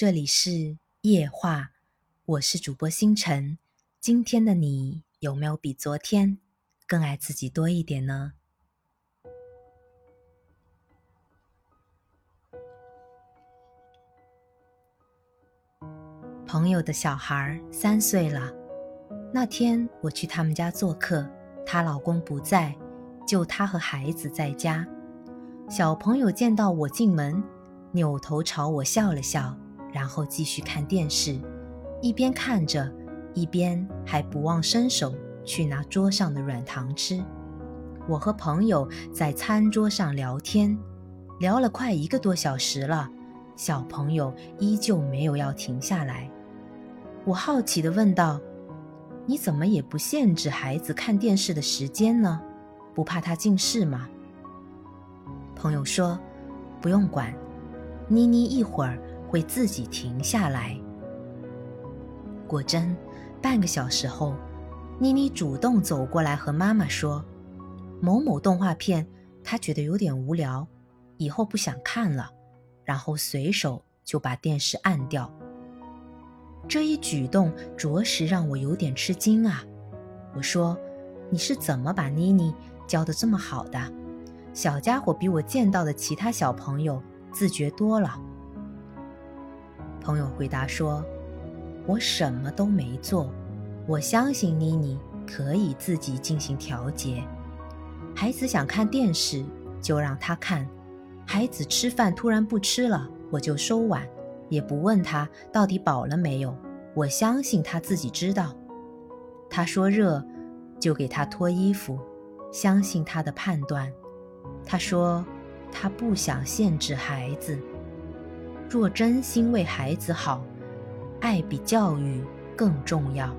这里是夜话，我是主播星辰。今天的你有没有比昨天更爱自己多一点呢？朋友的小孩三岁了，那天我去他们家做客，她老公不在，就她和孩子在家。小朋友见到我进门，扭头朝我笑了笑，然后继续看电视，一边看着，一边还不忘伸手去拿桌上的软糖吃。我和朋友在餐桌上聊天，聊了快一个多小时了，小朋友依旧没有要停下来。我好奇地问道：“你怎么也不限制孩子看电视的时间呢？不怕他近视吗？”朋友说：“不用管，妮妮一会儿会自己停下来。”果真，半个小时后，妮妮主动走过来和妈妈说：“某某动画片，她觉得有点无聊，以后不想看了。”然后随手就把电视按掉。这一举动着实让我有点吃惊啊！我说：“你是怎么把妮妮教得这么好的？”小家伙比我见到的其他小朋友自觉多了。朋友回答说：“我什么都没做，我相信妮妮可以自己进行调节。孩子想看电视就让他看，孩子吃饭突然不吃了，我就收碗，也不问他到底饱了没有。我相信他自己知道。他说热，就给他脱衣服，相信他的判断。”他说：“他不想限制孩子。若真心为孩子好，爱比教育更重要。”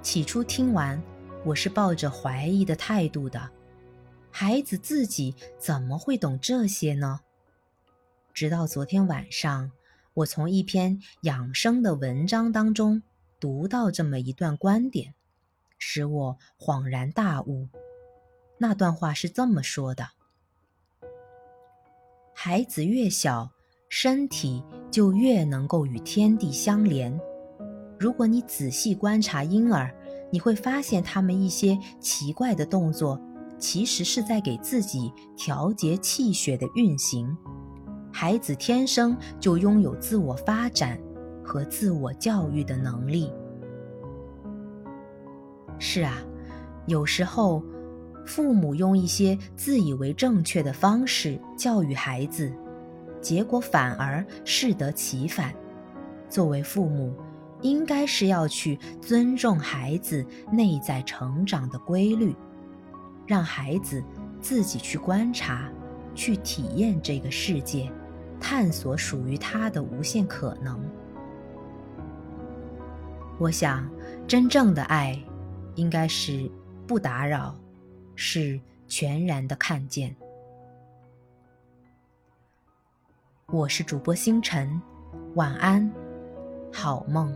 起初听完，我是抱着怀疑的态度的。孩子自己怎么会懂这些呢？直到昨天晚上，我从一篇养生的文章当中读到这么一段观点，使我恍然大悟。那段话是这么说的：孩子越小，身体就越能够与天地相连。如果你仔细观察婴儿，你会发现他们一些奇怪的动作，其实是在给自己调节气血的运行。孩子天生就拥有自我发展和自我教育的能力。是啊，有时候。父母用一些自以为正确的方式教育孩子，结果反而适得其反。作为父母，应该是要去尊重孩子内在成长的规律，让孩子自己去观察、去体验这个世界，探索属于他的无限可能。我想，真正的爱，应该是不打扰。是全然的看见。我是主播星辰，晚安，好梦。